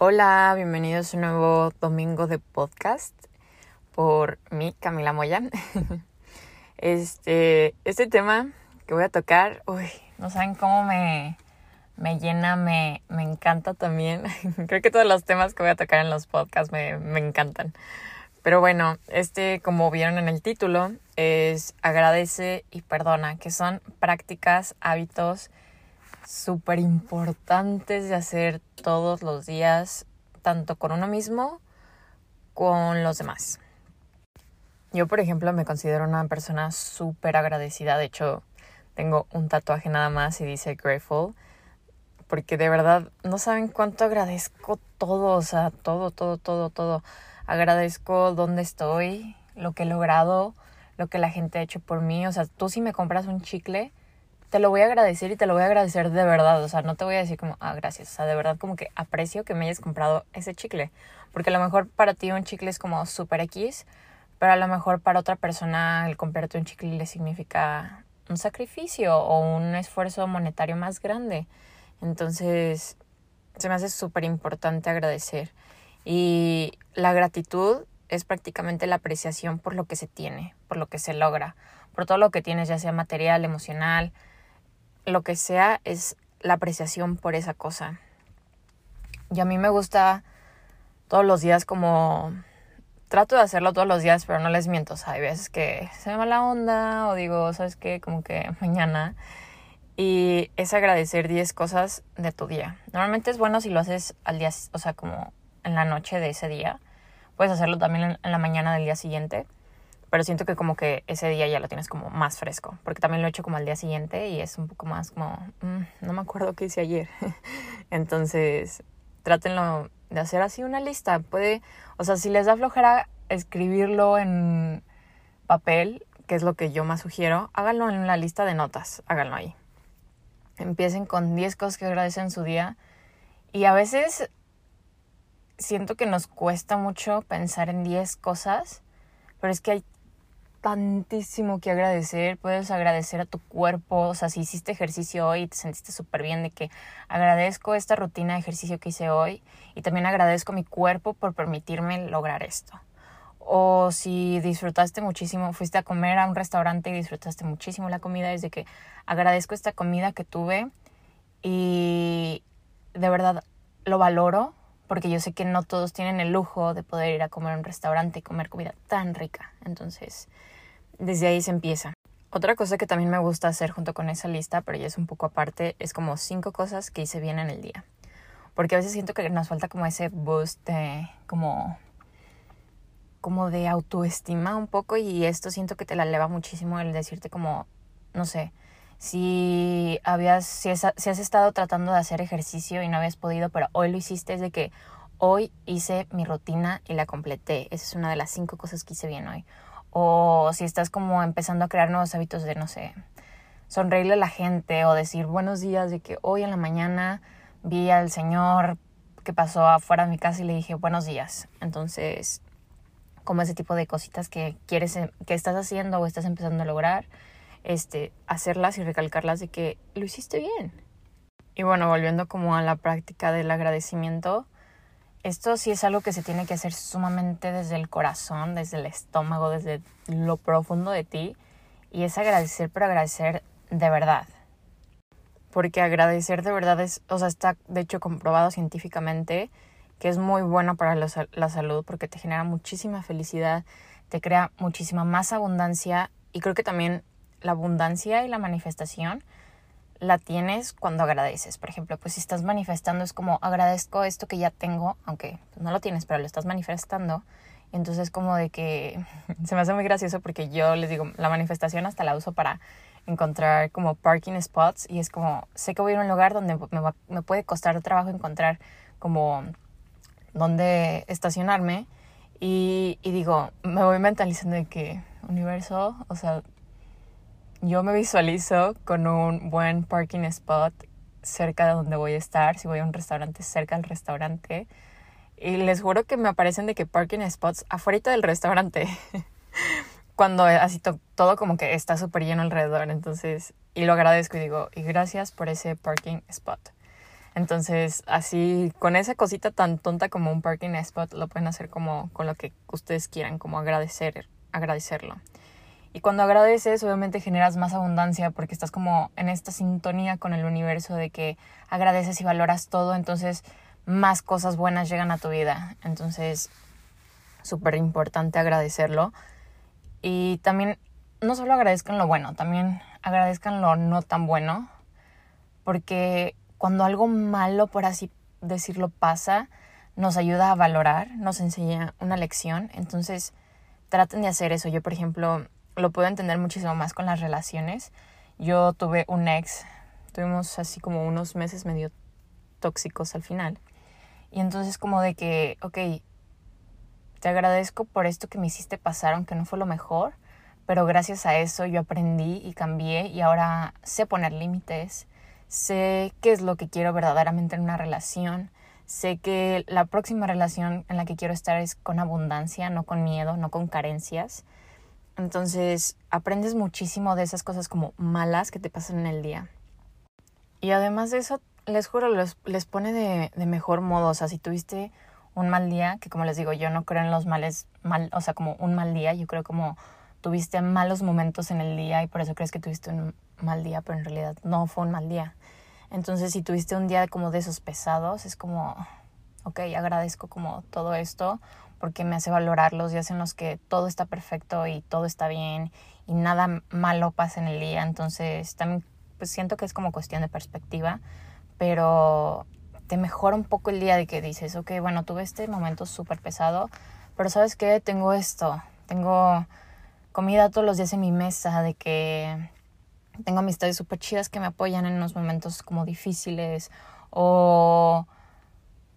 Hola, bienvenidos a un nuevo domingo de podcast por mí, Camila Moya. Este, este tema que voy a tocar, uy, no saben cómo me, me llena, me, me encanta también. Creo que todos los temas que voy a tocar en los podcasts me, me encantan. Pero bueno, este, como vieron en el título, es agradece y perdona, que son prácticas, hábitos, súper importantes de hacer todos los días, tanto con uno mismo, con los demás. Yo, por ejemplo, me considero una persona súper agradecida. De hecho, tengo un tatuaje nada más y dice grateful. Porque de verdad no saben cuánto agradezco todo, o sea, todo, todo, todo, todo. Agradezco dónde estoy, lo que he logrado, lo que la gente ha hecho por mí. O sea, tú si me compras un chicle, te lo voy a agradecer y te lo voy a agradecer de verdad. O sea, no te voy a decir como, ah, gracias. O sea, de verdad como que aprecio que me hayas comprado ese chicle. Porque a lo mejor para ti un chicle es como super X, pero a lo mejor para otra persona el comprarte un chicle le significa un sacrificio o un esfuerzo monetario más grande. Entonces, se me hace súper importante agradecer. Y la gratitud es prácticamente la apreciación por lo que se tiene, por lo que se logra, por todo lo que tienes, ya sea material, emocional, lo que sea es la apreciación por esa cosa. Y a mí me gusta todos los días como... Trato de hacerlo todos los días, pero no les miento. Hay veces que se me va la onda o digo, ¿sabes qué? Como que mañana. Y es agradecer 10 cosas de tu día. Normalmente es bueno si lo haces al día, o sea, como en la noche de ese día. Puedes hacerlo también en la mañana del día siguiente pero siento que como que ese día ya lo tienes como más fresco, porque también lo he hecho como al día siguiente y es un poco más como, mm, no me acuerdo qué hice ayer. Entonces, trátenlo de hacer así una lista. Puede, o sea, si les da flojera escribirlo en papel, que es lo que yo más sugiero, háganlo en la lista de notas, háganlo ahí. Empiecen con 10 cosas que agradecen su día y a veces siento que nos cuesta mucho pensar en 10 cosas, pero es que hay tantísimo que agradecer. Puedes agradecer a tu cuerpo. O sea, si hiciste ejercicio hoy y te sentiste súper bien, de que agradezco esta rutina de ejercicio que hice hoy y también agradezco a mi cuerpo por permitirme lograr esto. O si disfrutaste muchísimo, fuiste a comer a un restaurante y disfrutaste muchísimo la comida, es de que agradezco esta comida que tuve y de verdad lo valoro porque yo sé que no todos tienen el lujo de poder ir a comer a un restaurante y comer comida tan rica. Entonces, desde ahí se empieza. Otra cosa que también me gusta hacer junto con esa lista, pero ya es un poco aparte, es como cinco cosas que hice bien en el día. Porque a veces siento que nos falta como ese boost de como como de autoestima un poco y esto siento que te la eleva muchísimo el decirte como no sé, si habías si, si has estado tratando de hacer ejercicio y no habías podido, pero hoy lo hiciste es de que hoy hice mi rutina y la completé. Esa es una de las cinco cosas que hice bien hoy o si estás como empezando a crear nuevos hábitos de, no sé, sonreírle a la gente o decir buenos días, de que hoy en la mañana vi al señor que pasó afuera de mi casa y le dije buenos días. Entonces, como ese tipo de cositas que quieres, que estás haciendo o estás empezando a lograr, este, hacerlas y recalcarlas de que lo hiciste bien. Y bueno, volviendo como a la práctica del agradecimiento, esto sí es algo que se tiene que hacer sumamente desde el corazón, desde el estómago, desde lo profundo de ti. Y es agradecer, pero agradecer de verdad. Porque agradecer de verdad es, o sea, está de hecho comprobado científicamente que es muy bueno para la, la salud porque te genera muchísima felicidad, te crea muchísima más abundancia y creo que también la abundancia y la manifestación la tienes cuando agradeces. Por ejemplo, pues si estás manifestando es como agradezco esto que ya tengo, aunque pues, no lo tienes, pero lo estás manifestando. Entonces como de que se me hace muy gracioso porque yo les digo, la manifestación hasta la uso para encontrar como parking spots y es como, sé que voy a ir a un lugar donde me, me puede costar trabajo encontrar como donde estacionarme y, y digo, me voy mentalizando de que universo, o sea, yo me visualizo con un buen parking spot cerca de donde voy a estar, si voy a un restaurante cerca del restaurante. Y les juro que me aparecen de que parking spots afuera del restaurante. Cuando así todo como que está súper lleno alrededor. Entonces, y lo agradezco y digo, y gracias por ese parking spot. Entonces, así, con esa cosita tan tonta como un parking spot, lo pueden hacer como con lo que ustedes quieran, como agradecer, agradecerlo. Y cuando agradeces, obviamente generas más abundancia porque estás como en esta sintonía con el universo de que agradeces y valoras todo, entonces más cosas buenas llegan a tu vida. Entonces, súper importante agradecerlo. Y también, no solo agradezcan lo bueno, también agradezcan lo no tan bueno, porque cuando algo malo, por así decirlo, pasa, nos ayuda a valorar, nos enseña una lección. Entonces, traten de hacer eso. Yo, por ejemplo, lo puedo entender muchísimo más con las relaciones. Yo tuve un ex, tuvimos así como unos meses medio tóxicos al final. Y entonces como de que, ok, te agradezco por esto que me hiciste pasar, aunque no fue lo mejor, pero gracias a eso yo aprendí y cambié y ahora sé poner límites, sé qué es lo que quiero verdaderamente en una relación, sé que la próxima relación en la que quiero estar es con abundancia, no con miedo, no con carencias. Entonces aprendes muchísimo de esas cosas como malas que te pasan en el día. Y además de eso, les juro, les, les pone de, de, mejor modo. O sea, si tuviste un mal día, que como les digo, yo no creo en los males, mal, o sea, como un mal día, yo creo como tuviste malos momentos en el día y por eso crees que tuviste un mal día, pero en realidad no fue un mal día. Entonces, si tuviste un día como de esos pesados, es como, ok, agradezco como todo esto porque me hace valorar los días en los que todo está perfecto y todo está bien y nada malo pasa en el día. Entonces, también pues siento que es como cuestión de perspectiva, pero te mejora un poco el día de que dices, ok, bueno, tuve este momento súper pesado, pero sabes qué, tengo esto, tengo comida todos los días en mi mesa, de que tengo amistades súper chidas que me apoyan en unos momentos como difíciles o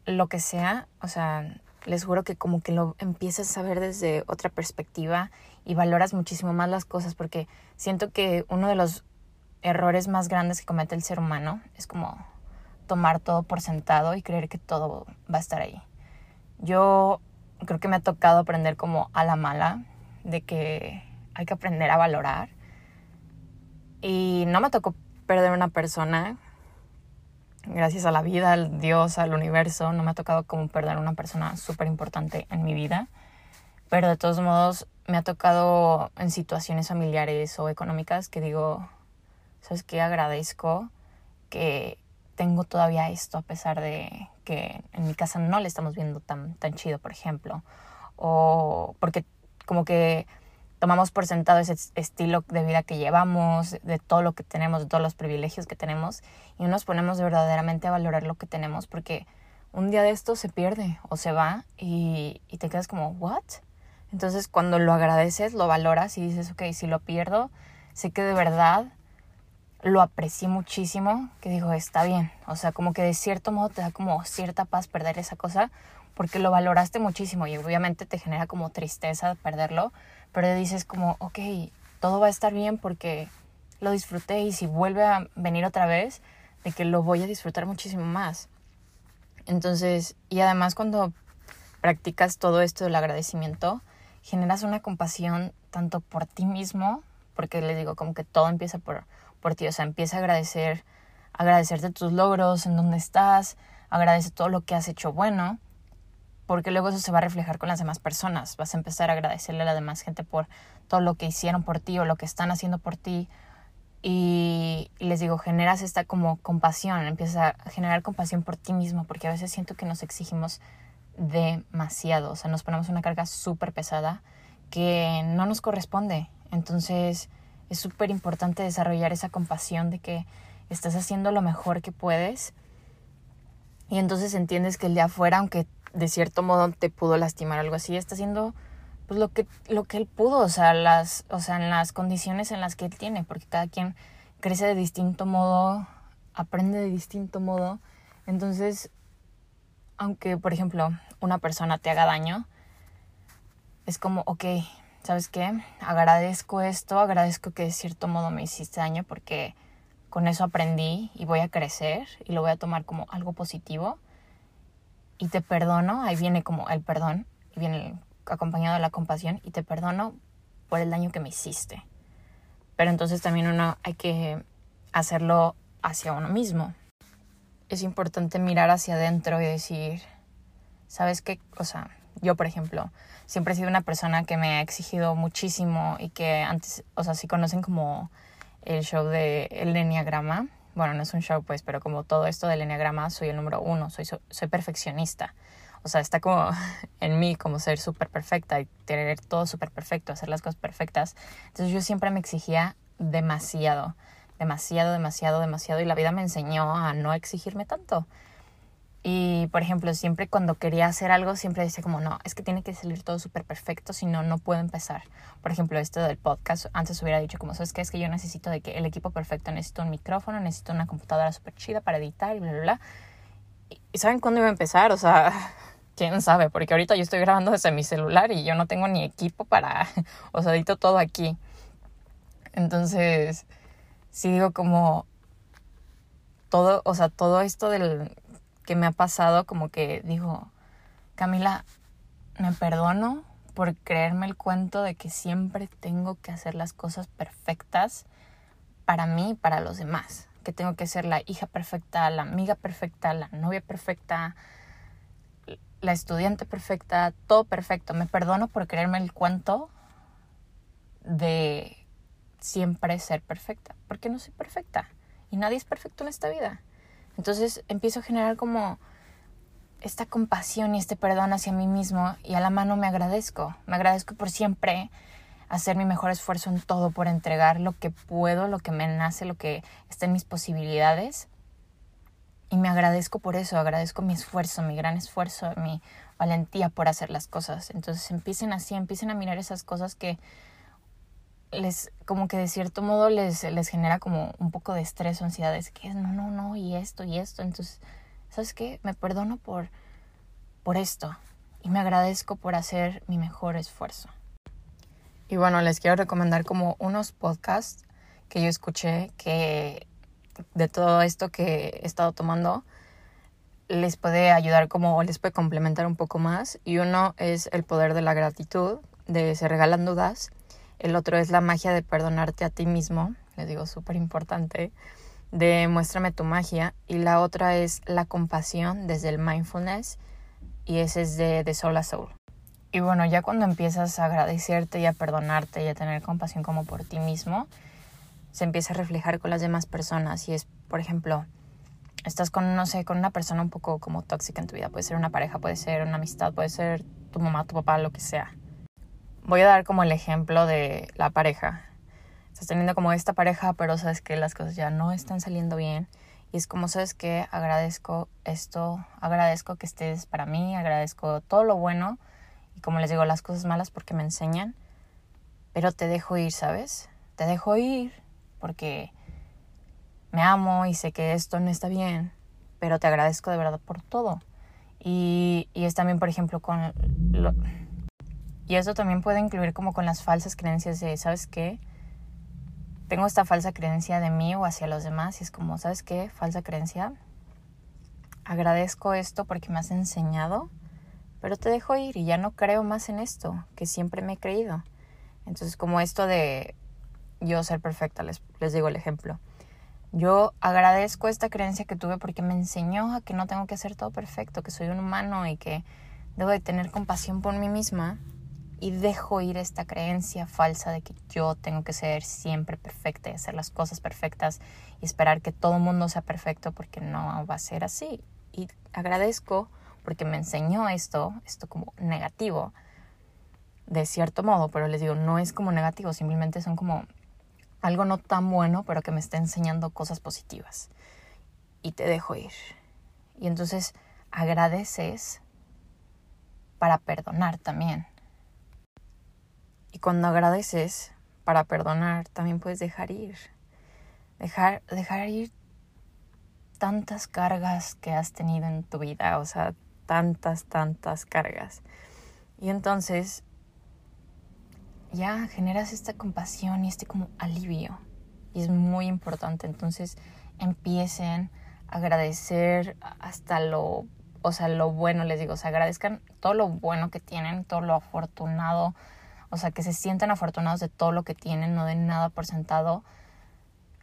lo que sea, o sea, les juro que como que lo empiezas a ver desde otra perspectiva y valoras muchísimo más las cosas porque siento que uno de los errores más grandes que comete el ser humano es como tomar todo por sentado y creer que todo va a estar ahí. Yo creo que me ha tocado aprender como a la mala de que hay que aprender a valorar y no me tocó perder una persona gracias a la vida, al Dios, al universo, no me ha tocado como perder una persona súper importante en mi vida. Pero de todos modos me ha tocado en situaciones familiares o económicas que digo, ¿sabes qué? Agradezco que tengo todavía esto a pesar de que en mi casa no le estamos viendo tan, tan chido, por ejemplo. O porque como que tomamos por sentado ese estilo de vida que llevamos, de todo lo que tenemos, de todos los privilegios que tenemos, y no nos ponemos verdaderamente a valorar lo que tenemos, porque un día de esto se pierde o se va y, y te quedas como, ¿what? Entonces cuando lo agradeces, lo valoras y dices, ok, si lo pierdo, sé que de verdad lo aprecié muchísimo, que digo, está bien, o sea, como que de cierto modo te da como cierta paz perder esa cosa, porque lo valoraste muchísimo y obviamente te genera como tristeza perderlo, pero dices como, ok, todo va a estar bien porque lo disfruté y si vuelve a venir otra vez, de que lo voy a disfrutar muchísimo más. Entonces, y además cuando practicas todo esto del agradecimiento, generas una compasión tanto por ti mismo, porque les digo, como que todo empieza por, por ti, o sea, empieza a agradecer, agradecerte tus logros, en dónde estás, agradece todo lo que has hecho bueno, porque luego eso se va a reflejar con las demás personas. Vas a empezar a agradecerle a la demás gente por todo lo que hicieron por ti o lo que están haciendo por ti. Y, les digo, generas esta como compasión, empiezas a generar compasión por ti mismo, porque a veces siento que nos exigimos demasiado, o sea, nos ponemos una carga súper pesada que no nos corresponde. Entonces es súper importante desarrollar esa compasión de que estás haciendo lo mejor que puedes y entonces entiendes que el de afuera, aunque de cierto modo te pudo lastimar algo así, está haciendo pues lo que, lo que él pudo, o sea, las, o sea, en las condiciones en las que él tiene, porque cada quien crece de distinto modo, aprende de distinto modo. Entonces, aunque, por ejemplo, una persona te haga daño, es como, ok, ¿sabes qué? Agradezco esto, agradezco que de cierto modo me hiciste daño porque con eso aprendí y voy a crecer y lo voy a tomar como algo positivo y te perdono, ahí viene como el perdón, viene acompañado de la compasión, y te perdono por el daño que me hiciste. Pero entonces también uno hay que hacerlo hacia uno mismo. es importante mirar hacia adentro y decir, ¿sabes qué? O sea, yo, por ejemplo, siempre he sido una persona que me ha exigido muchísimo y que antes, o sea, si conocen como el show de el Enneagrama, bueno, no es un show pues, pero como todo esto del Enneagrama, soy el número uno, soy, soy perfeccionista. O sea, está como en mí como ser súper perfecta y tener todo súper perfecto, hacer las cosas perfectas. Entonces yo siempre me exigía demasiado, demasiado, demasiado, demasiado y la vida me enseñó a no exigirme tanto. Y, por ejemplo, siempre cuando quería hacer algo, siempre decía como, no, es que tiene que salir todo súper perfecto, si no, no puedo empezar. Por ejemplo, esto del podcast, antes hubiera dicho como, ¿sabes qué? Es que yo necesito de que el equipo perfecto, necesito un micrófono, necesito una computadora súper chida para editar y bla, bla, bla. ¿Y saben cuándo iba a empezar? O sea, quién sabe, porque ahorita yo estoy grabando desde mi celular y yo no tengo ni equipo para, o sea, edito todo aquí. Entonces, sí digo como, todo, o sea, todo esto del que me ha pasado, como que digo, Camila, me perdono por creerme el cuento de que siempre tengo que hacer las cosas perfectas para mí y para los demás. Que tengo que ser la hija perfecta, la amiga perfecta, la novia perfecta, la estudiante perfecta, todo perfecto. Me perdono por creerme el cuento de siempre ser perfecta, porque no soy perfecta y nadie es perfecto en esta vida. Entonces empiezo a generar como esta compasión y este perdón hacia mí mismo y a la mano me agradezco. Me agradezco por siempre hacer mi mejor esfuerzo en todo, por entregar lo que puedo, lo que me nace, lo que está en mis posibilidades. Y me agradezco por eso, agradezco mi esfuerzo, mi gran esfuerzo, mi valentía por hacer las cosas. Entonces empiecen así, empiecen a mirar esas cosas que les, como que de cierto modo les, les genera como un poco de estrés o ansiedad, es que no, no, no, y esto, y esto. Entonces, ¿sabes qué? Me perdono por, por esto y me agradezco por hacer mi mejor esfuerzo. Y bueno, les quiero recomendar como unos podcasts que yo escuché que de todo esto que he estado tomando les puede ayudar como les puede complementar un poco más y uno es el poder de la gratitud de se regalan dudas el otro es la magia de perdonarte a ti mismo, les digo súper importante, de muéstrame tu magia. Y la otra es la compasión desde el mindfulness y ese es de, de soul a soul. Y bueno, ya cuando empiezas a agradecerte y a perdonarte y a tener compasión como por ti mismo, se empieza a reflejar con las demás personas. Y es, por ejemplo, estás con, no sé, con una persona un poco como tóxica en tu vida. Puede ser una pareja, puede ser una amistad, puede ser tu mamá, tu papá, lo que sea voy a dar como el ejemplo de la pareja. Estás teniendo como esta pareja, pero sabes que las cosas ya no están saliendo bien. Y es como, sabes que agradezco esto, agradezco que estés para mí, agradezco todo lo bueno. Y como les digo, las cosas malas porque me enseñan. Pero te dejo ir, ¿sabes? Te dejo ir porque me amo y sé que esto no está bien. Pero te agradezco de verdad por todo. Y, y es también, por ejemplo, con... Lo, y eso también puede incluir como con las falsas creencias de, ¿sabes qué? Tengo esta falsa creencia de mí o hacia los demás y es como, ¿sabes qué? Falsa creencia. Agradezco esto porque me has enseñado, pero te dejo ir y ya no creo más en esto que siempre me he creído. Entonces, como esto de yo ser perfecta, les, les digo el ejemplo. Yo agradezco esta creencia que tuve porque me enseñó a que no tengo que hacer todo perfecto, que soy un humano y que debo de tener compasión por mí misma y dejo ir esta creencia falsa de que yo tengo que ser siempre perfecta y hacer las cosas perfectas y esperar que todo el mundo sea perfecto porque no va a ser así. Y agradezco porque me enseñó esto, esto como negativo, de cierto modo, pero les digo, no es como negativo, simplemente son como algo no tan bueno, pero que me está enseñando cosas positivas. Y te dejo ir. Y entonces agradeces para perdonar también y cuando agradeces para perdonar, también puedes dejar ir. Dejar, dejar ir tantas cargas que has tenido en tu vida, o sea, tantas, tantas cargas. Y entonces ya generas esta compasión y este como alivio. Y es muy importante. Entonces empiecen a agradecer hasta lo, o sea, lo bueno, les digo, o sea, agradezcan todo lo bueno que tienen, todo lo afortunado, o sea, que se sientan afortunados de todo lo que tienen, no den nada por sentado.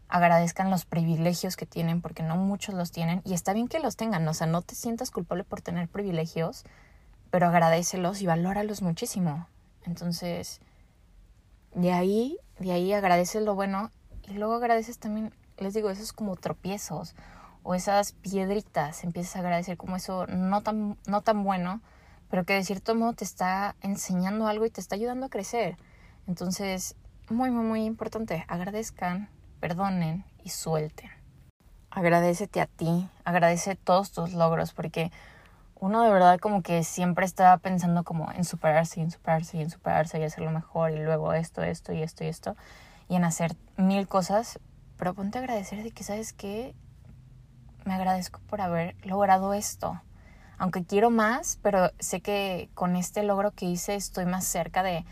agradezcan los privilegios que tienen, porque no muchos los tienen, y está bien que los tengan, o sea, no te sientas culpable por tener privilegios, pero agradecelos y valóralos muchísimo. Entonces, de ahí, de ahí agradeces lo bueno y luego agradeces también, les digo, esos como tropiezos o esas piedritas, empiezas a agradecer como eso no tan, no tan bueno, pero que de cierto modo te está enseñando algo y te está ayudando a crecer. Entonces, muy, muy, muy importante, agradezcan, perdonen y suelten. Agradecete a ti, agradece todos tus logros, porque uno de verdad como que siempre está pensando como en superarse y en superarse y en superarse y hacerlo mejor y luego esto, esto y esto y esto y en hacer mil cosas, pero ponte a agradecer de que sabes que me agradezco por haber logrado esto. Aunque quiero más, pero sé que con este logro que hice estoy más cerca de,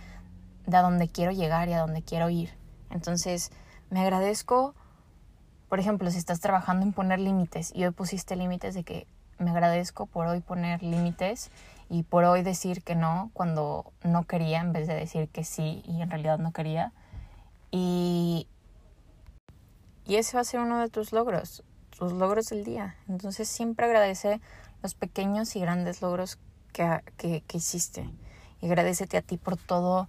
de a donde quiero llegar y a donde quiero ir. Entonces, me agradezco, por ejemplo, si estás trabajando en poner límites y hoy pusiste límites de que me agradezco por hoy poner límites y por hoy decir que no cuando no quería en vez de decir que sí y en realidad no quería. Y, y ese va a ser uno de tus logros, tus logros del día. Entonces siempre agradece los pequeños y grandes logros que, que, que hiciste. Y agradecete a ti por todo,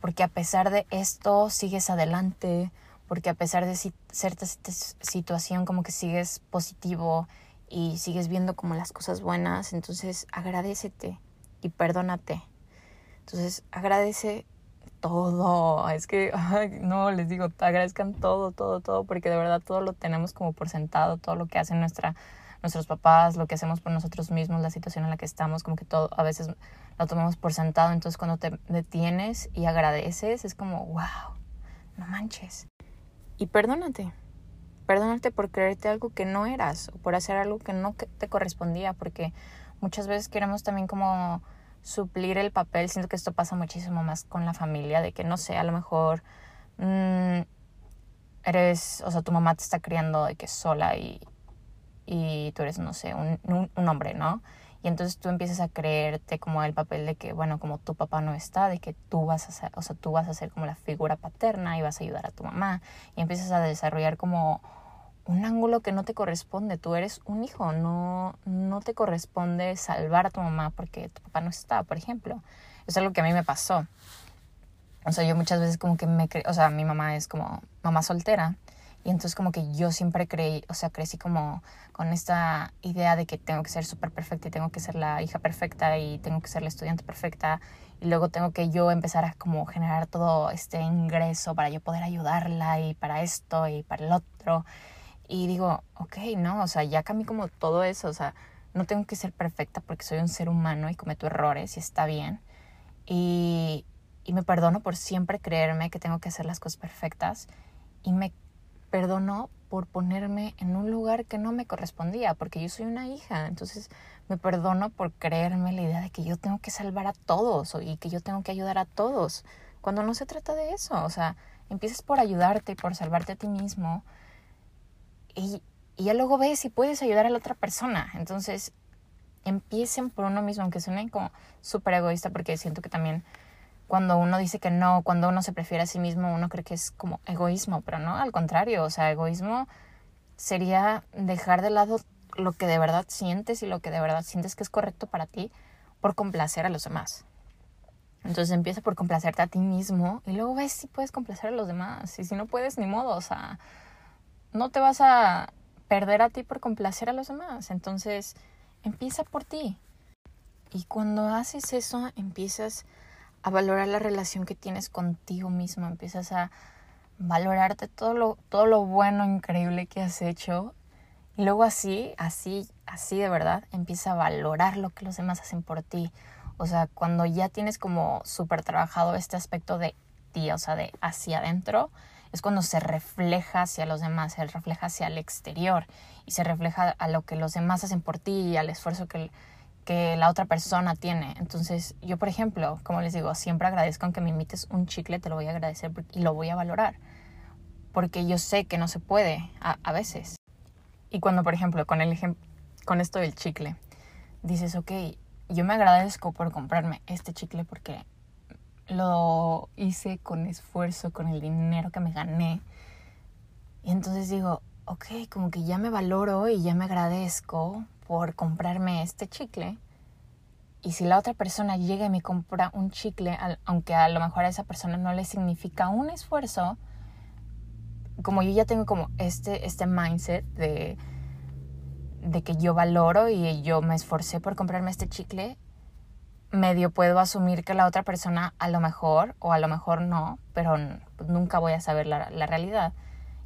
porque a pesar de esto sigues adelante, porque a pesar de cierta situación como que sigues positivo y sigues viendo como las cosas buenas, entonces agradecete y perdónate. Entonces agradece todo. Es que, no, les digo, agradezcan todo, todo, todo, porque de verdad todo lo tenemos como por sentado, todo lo que hacen nuestra, nuestros papás, lo que hacemos por nosotros mismos, la situación en la que estamos, como que todo, a veces lo tomamos por sentado. Entonces cuando te detienes y agradeces, es como, wow, no manches. Y perdónate. Perdónate por creerte algo que no eras o por hacer algo que no te correspondía, porque muchas veces queremos también como suplir el papel. Siento que esto pasa muchísimo más con la familia, de que no sé, a lo mejor mmm, eres, o sea, tu mamá te está criando de que sola y, y tú eres, no sé, un, un, un, hombre, ¿no? Y entonces tú empiezas a creerte como el papel de que, bueno, como tu papá no está, de que tú vas a ser, o sea, tú vas a ser como la figura paterna y vas a ayudar a tu mamá. Y empiezas a desarrollar como un ángulo que no te corresponde. Tú eres un hijo, no, no te corresponde salvar a tu mamá porque tu papá no está, por ejemplo. Es algo que a mí me pasó. O sea, yo muchas veces como que me... O sea, mi mamá es como mamá soltera. Y entonces como que yo siempre creí, o sea, crecí como con esta idea de que tengo que ser súper perfecta y tengo que ser la hija perfecta y tengo que ser la estudiante perfecta y luego tengo que yo empezar a como generar todo este ingreso para yo poder ayudarla y para esto y para el otro. Y digo, ok, no, o sea, ya cambié como todo eso, o sea, no tengo que ser perfecta porque soy un ser humano y cometo errores y está bien. Y, y me perdono por siempre creerme que tengo que hacer las cosas perfectas y me perdonó por ponerme en un lugar que no me correspondía, porque yo soy una hija, entonces me perdono por creerme la idea de que yo tengo que salvar a todos y que yo tengo que ayudar a todos, cuando no se trata de eso, o sea, empiezas por ayudarte y por salvarte a ti mismo y, ya luego ves si puedes ayudar a la otra persona, entonces empiecen por uno mismo, aunque suene como súper egoísta, porque siento que también cuando uno dice que no, cuando uno se prefiere a sí mismo, uno cree que es como egoísmo, pero no, al contrario, o sea, egoísmo sería dejar de lado lo que de verdad sientes y lo que de verdad sientes que es correcto para ti por complacer a los demás. Entonces empieza por complacerte a ti mismo y luego ves si puedes complacer a los demás. Y si no puedes, ni modo, o sea, no te vas a perder a ti por complacer a los demás. Entonces empieza por ti. Y cuando haces eso, empiezas a valorar la relación que tienes contigo mismo, empiezas a valorarte todo lo, todo lo bueno, increíble que has hecho. Y luego así, así, así de verdad, empieza a valorar lo que los demás hacen por ti. O sea, cuando ya tienes como súper trabajado este aspecto de ti, o sea, de hacia adentro, es cuando se refleja hacia los demás, se refleja hacia el exterior y se refleja a lo que los demás hacen por ti y al esfuerzo que, que la otra persona tiene. Entonces, yo, por ejemplo, como les digo, siempre agradezco aunque me invites un chicle, te lo voy a agradecer y lo voy a valorar. Porque yo sé que no se puede a, veces. Y cuando, por ejemplo, con, el con esto del chicle, dices, ok, yo me agradezco por comprarme este chicle porque lo hice con esfuerzo, con el dinero que me gané. Y entonces digo, ok, como que ya me valoro y ya me agradezco por comprarme este chicle. Y si la otra persona llega y me compra un chicle, aunque a lo mejor a esa persona no le significa un esfuerzo, como yo ya tengo como este, este mindset de, de que yo valoro y yo me esforcé por comprarme este chicle, medio puedo asumir que la otra persona a lo mejor o a lo mejor no, pero nunca voy a saber la, la realidad.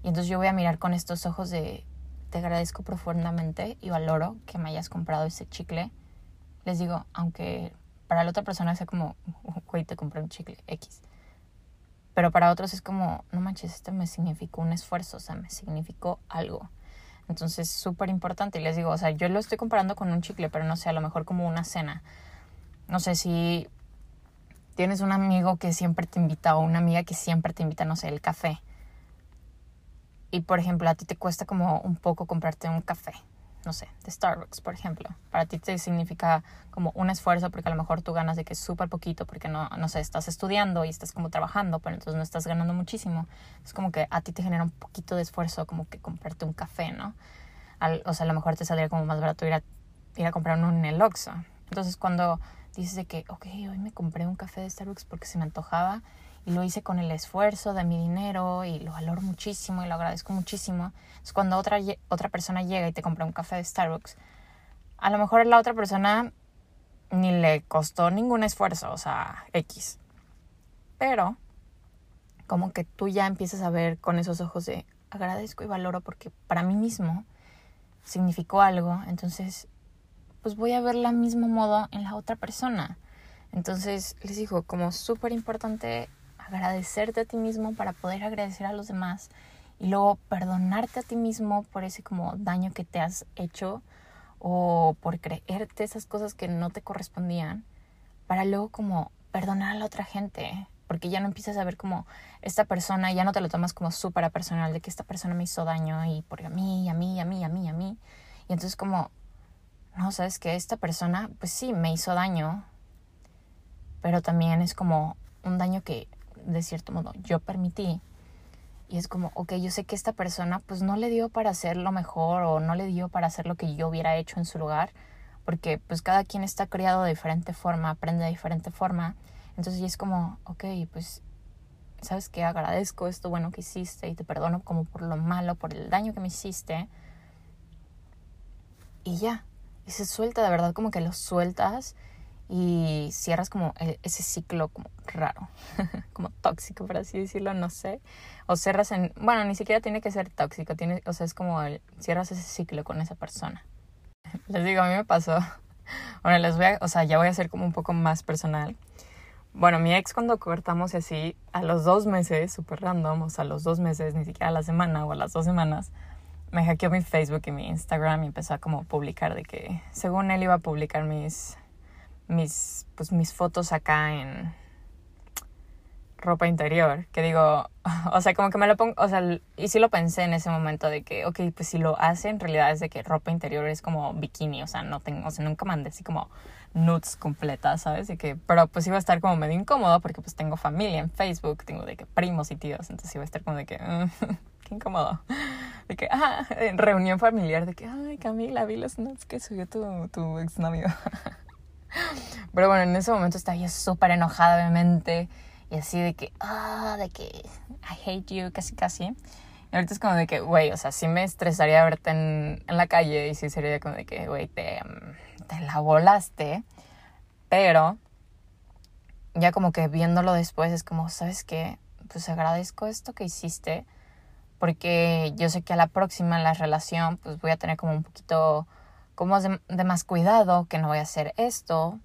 Y entonces yo voy a mirar con estos ojos de te agradezco profundamente y valoro que me hayas comprado ese chicle. Les digo, aunque para la otra persona sea como, güey, te compré un chicle X. Pero para otros es como, no manches, esto me significó un esfuerzo, o sea, me significó algo. Entonces, súper importante. Y les digo, o sea, yo lo estoy comparando con un chicle, pero no sé, a lo mejor como una cena no sé si tienes un amigo que siempre te invita o una amiga que siempre te invita, no sé, el café. Y por ejemplo, a ti te cuesta como un poco comprarte un café, no sé, de Starbucks, por ejemplo. Para ti te significa como un esfuerzo porque a lo mejor tú ganas de que es súper poquito porque no, no sé, estás estudiando y estás como trabajando, pero entonces no estás ganando muchísimo. Es como que a ti te genera un poquito de esfuerzo como que comprarte un café, ¿no? o sea, a lo mejor te saldría como más barato ir a, ir a comprar uno en el Oxxo. Entonces cuando dices de que, ok, hoy me compré un café de Starbucks porque se me antojaba y lo hice con el esfuerzo de mi dinero y lo valoro muchísimo y lo agradezco muchísimo. Es cuando otra, otra persona llega y te compra un café de Starbucks, a lo mejor la otra persona ni le costó ningún esfuerzo, o sea, X. Pero como que tú ya empiezas a ver con esos ojos de agradezco y valoro porque para mí mismo significó algo, entonces pues voy a ver la mismo modo en la otra persona. Entonces, les digo, como súper importante agradecerte a ti mismo para poder agradecer a los demás y luego perdonarte a ti mismo por ese como daño que te has hecho o por creerte esas cosas que no te correspondían para luego como perdonar a la otra gente porque ya no empiezas a ver como esta persona, ya no te lo tomas como súper personal de que esta persona me hizo daño y porque a mí, a mí, a mí, a mí, a mí. Y entonces como no, sabes que esta persona, pues sí, me hizo daño, pero también es como un daño que de cierto modo yo permití. Y es como, ok, yo sé que esta persona pues no le dio para hacer lo mejor o no le dio para hacer lo que yo hubiera hecho en su lugar, porque pues cada quien está criado de diferente forma, aprende de diferente forma. Entonces es como, ok, pues sabes que agradezco esto bueno que hiciste y te perdono como por lo malo, por el daño que me hiciste. Y ya, y se suelta, de verdad, como que lo sueltas y cierras como e, ese ciclo como raro, como tóxico, por así decirlo, no sé. O cierras en, bueno, ni siquiera tiene que ser tóxico, tiene, o sea, es como el, cierras ese ciclo con esa persona. Les digo, a mí me pasó, bueno, les voy a, o sea, ya voy a ser como un poco más personal. Bueno, mi ex cuando cortamos así, a los dos meses, súper random, o sea, a los dos meses, ni siquiera a la semana o a las dos semanas, me hackeó mi Facebook y mi Instagram y empezó a como publicar de que según él iba a publicar mis mis pues mis fotos acá en ropa interior, que digo, o sea, como que me lo pongo, o sea, y sí lo pensé en ese momento de que, ok, pues si lo hace, en realidad es de que ropa interior es como bikini, o sea, no tengo, o sea, nunca mandé así como nudes completas, ¿sabes? De que, pero pues iba a estar como medio incómodo porque pues tengo familia en Facebook, tengo de que primos y tíos, entonces iba a estar como de que, qué incómodo. De que, ah, en reunión familiar, de que, ay, Camila, vi los nudes que subió tu, tu exnovio. Pero bueno, en ese momento estaba yo súper enojada, obviamente. Y así de que, ah, de que I hate you, casi casi. Y ahorita es como de que, güey, o sea, sí me estresaría verte en, la calle y sí sería como de que, güey, te, te la volaste. Pero ya como que viéndolo después es como, ¿sabes qué? Pues agradezco esto que hiciste porque yo sé que a la próxima en la relación pues voy a tener como un poquito como de, más cuidado, que no voy a hacer esto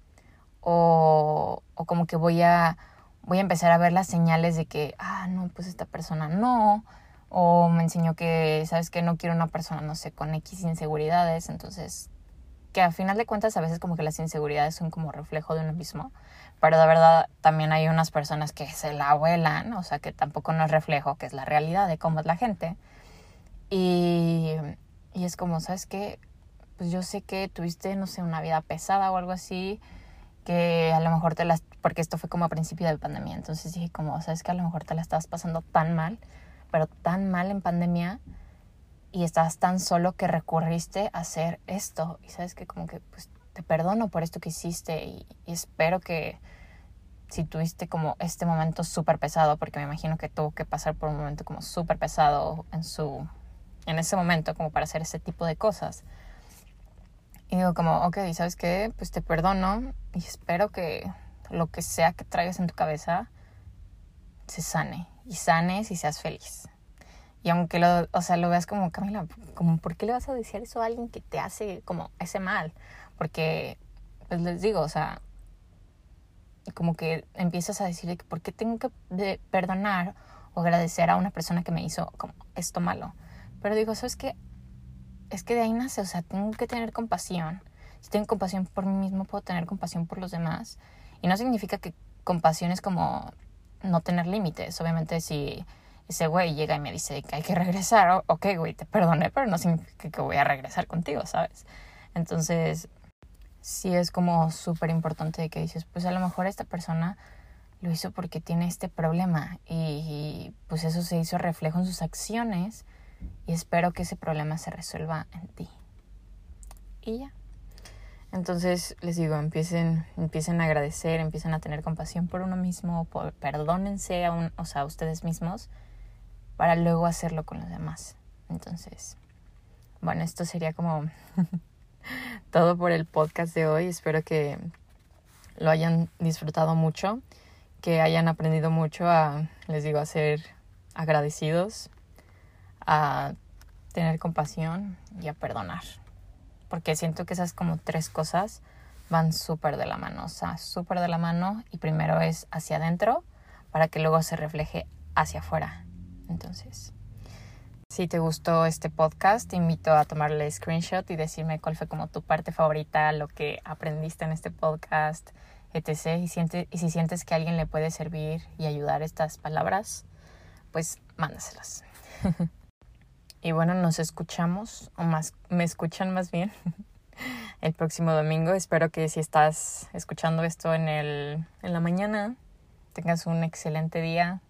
o, o, como que voy a, voy a empezar a ver las señales de que, ah, no, pues esta persona no, o me enseñó que, sabes que no quiero una persona, no sé, con X inseguridades, entonces que a final de cuentas a veces como que las inseguridades son como reflejo de uno mismo, pero de verdad también hay unas personas que se la abuelan, o sea que tampoco no es reflejo, que es la realidad de cómo es la gente. Y, y es como, ¿sabes qué? Pues yo sé que tuviste, no sé, una vida pesada o algo así, que a lo mejor te las, porque esto fue como a principio de pandemia, entonces dije como, ¿sabes que A lo mejor te la estabas pasando tan mal, pero tan mal en pandemia y estás tan solo que recurriste a hacer esto. Y sabes que como que pues te perdono por esto que hiciste y, espero que si tuviste como este momento súper pesado, porque me imagino que tuvo que pasar por un momento como súper pesado en su en ese momento como para hacer ese tipo de cosas. Y digo como, ok, ¿sabes qué? Pues te perdono y espero que lo que sea que traigas en tu cabeza se sane y sanes y seas feliz. Y aunque lo, o sea, lo veas como, Camila, como, ¿por qué le vas a decir eso a alguien que te hace como ese mal? Porque, pues les digo, o sea, como que empiezas a decirle que por qué tengo que perdonar o agradecer a una persona que me hizo como esto malo. Pero digo, ¿sabes qué? Es que de ahí nace, o sea, tengo que tener compasión. Si tengo compasión por mí mismo, puedo tener compasión por los demás. Y no significa que compasión es como no tener límites. Obviamente si ese güey llega y me dice que hay que regresar, ok, güey, te perdoné, pero no significa que voy a regresar contigo, ¿sabes? Entonces, sí es como súper importante que dices, pues a lo mejor esta persona lo hizo porque tiene este problema y, pues eso se hizo reflejo en sus acciones y espero que ese problema se resuelva en ti. Y ya. Entonces les digo, empiecen, empiecen a agradecer, empiecen a tener compasión por uno mismo, perdónense a, un, o sea, a ustedes mismos para luego hacerlo con los demás. Entonces, bueno, esto sería como todo por el podcast de hoy. Espero que lo hayan disfrutado mucho, que hayan aprendido mucho a, les digo, a ser agradecidos, a tener compasión y a perdonar. Porque siento que esas como tres cosas van súper de la mano, o sea, súper de la mano y primero es hacia adentro para que luego se refleje hacia afuera. Entonces, si te gustó este podcast, te invito a tomarle screenshot y decirme cuál fue como tu parte favorita, lo que aprendiste en este podcast, etc. Y, si sientes que alguien le puede servir y ayudar estas palabras, pues mándaselas. y bueno, nos escuchamos, o más, me escuchan más bien, el próximo domingo. Espero que si estás escuchando esto en, el, en la mañana, tengas un excelente día,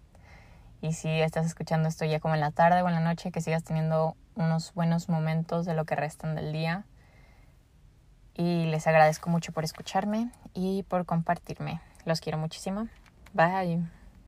y si estás escuchando esto ya como en la tarde o en la noche, que sigas teniendo unos buenos momentos de lo que restan del día. Y les agradezco mucho por escucharme y por compartirme. Los quiero muchísimo. Bye.